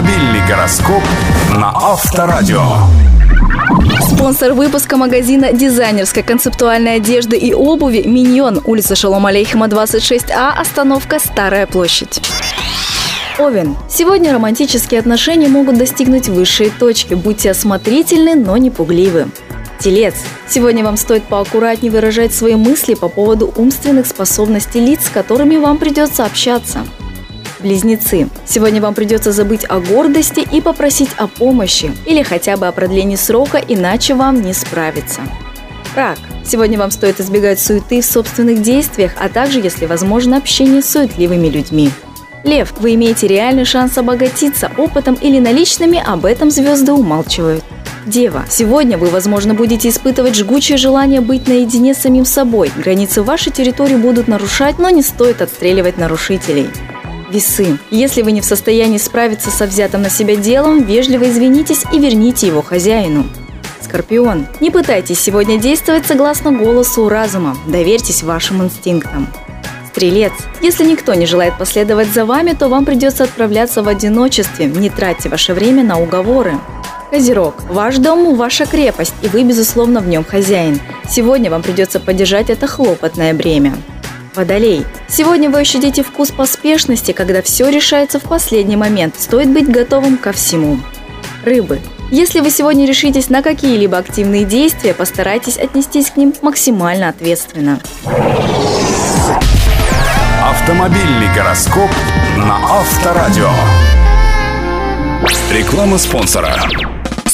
Автомобильный гороскоп на Авторадио. Спонсор выпуска магазина дизайнерской концептуальной одежды и обуви «Миньон», улица Шалом Алейхима, 26А, остановка «Старая площадь». Овен. Сегодня романтические отношения могут достигнуть высшей точки. Будьте осмотрительны, но не пугливы. Телец. Сегодня вам стоит поаккуратнее выражать свои мысли по поводу умственных способностей лиц, с которыми вам придется общаться. Близнецы. Сегодня вам придется забыть о гордости и попросить о помощи или хотя бы о продлении срока, иначе вам не справиться. Рак. Сегодня вам стоит избегать суеты в собственных действиях, а также, если возможно, общение с суетливыми людьми. Лев, вы имеете реальный шанс обогатиться опытом или наличными, об этом звезды умалчивают. Дева, сегодня вы, возможно, будете испытывать жгучее желание быть наедине с самим собой. Границы вашей территории будут нарушать, но не стоит отстреливать нарушителей. Весы. Если вы не в состоянии справиться со взятым на себя делом, вежливо извинитесь и верните его хозяину. Скорпион. Не пытайтесь сегодня действовать согласно голосу разума. Доверьтесь вашим инстинктам. Стрелец. Если никто не желает последовать за вами, то вам придется отправляться в одиночестве. Не тратьте ваше время на уговоры. Козерог. Ваш дом – ваша крепость, и вы, безусловно, в нем хозяин. Сегодня вам придется поддержать это хлопотное бремя. Водолей. Сегодня вы ощутите вкус поспешности, когда все решается в последний момент. Стоит быть готовым ко всему. Рыбы. Если вы сегодня решитесь на какие-либо активные действия, постарайтесь отнестись к ним максимально ответственно. Автомобильный гороскоп на Авторадио. Реклама спонсора.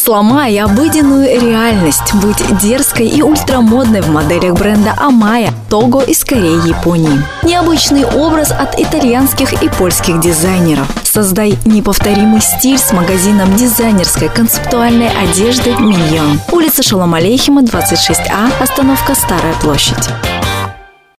Сломай обыденную реальность. Будь дерзкой и ультрамодной в моделях бренда Амая, Того из Кореи, Японии. Необычный образ от итальянских и польских дизайнеров. Создай неповторимый стиль с магазином дизайнерской концептуальной одежды «Миньон». Улица Шалом Алейхима, 26А, остановка Старая площадь.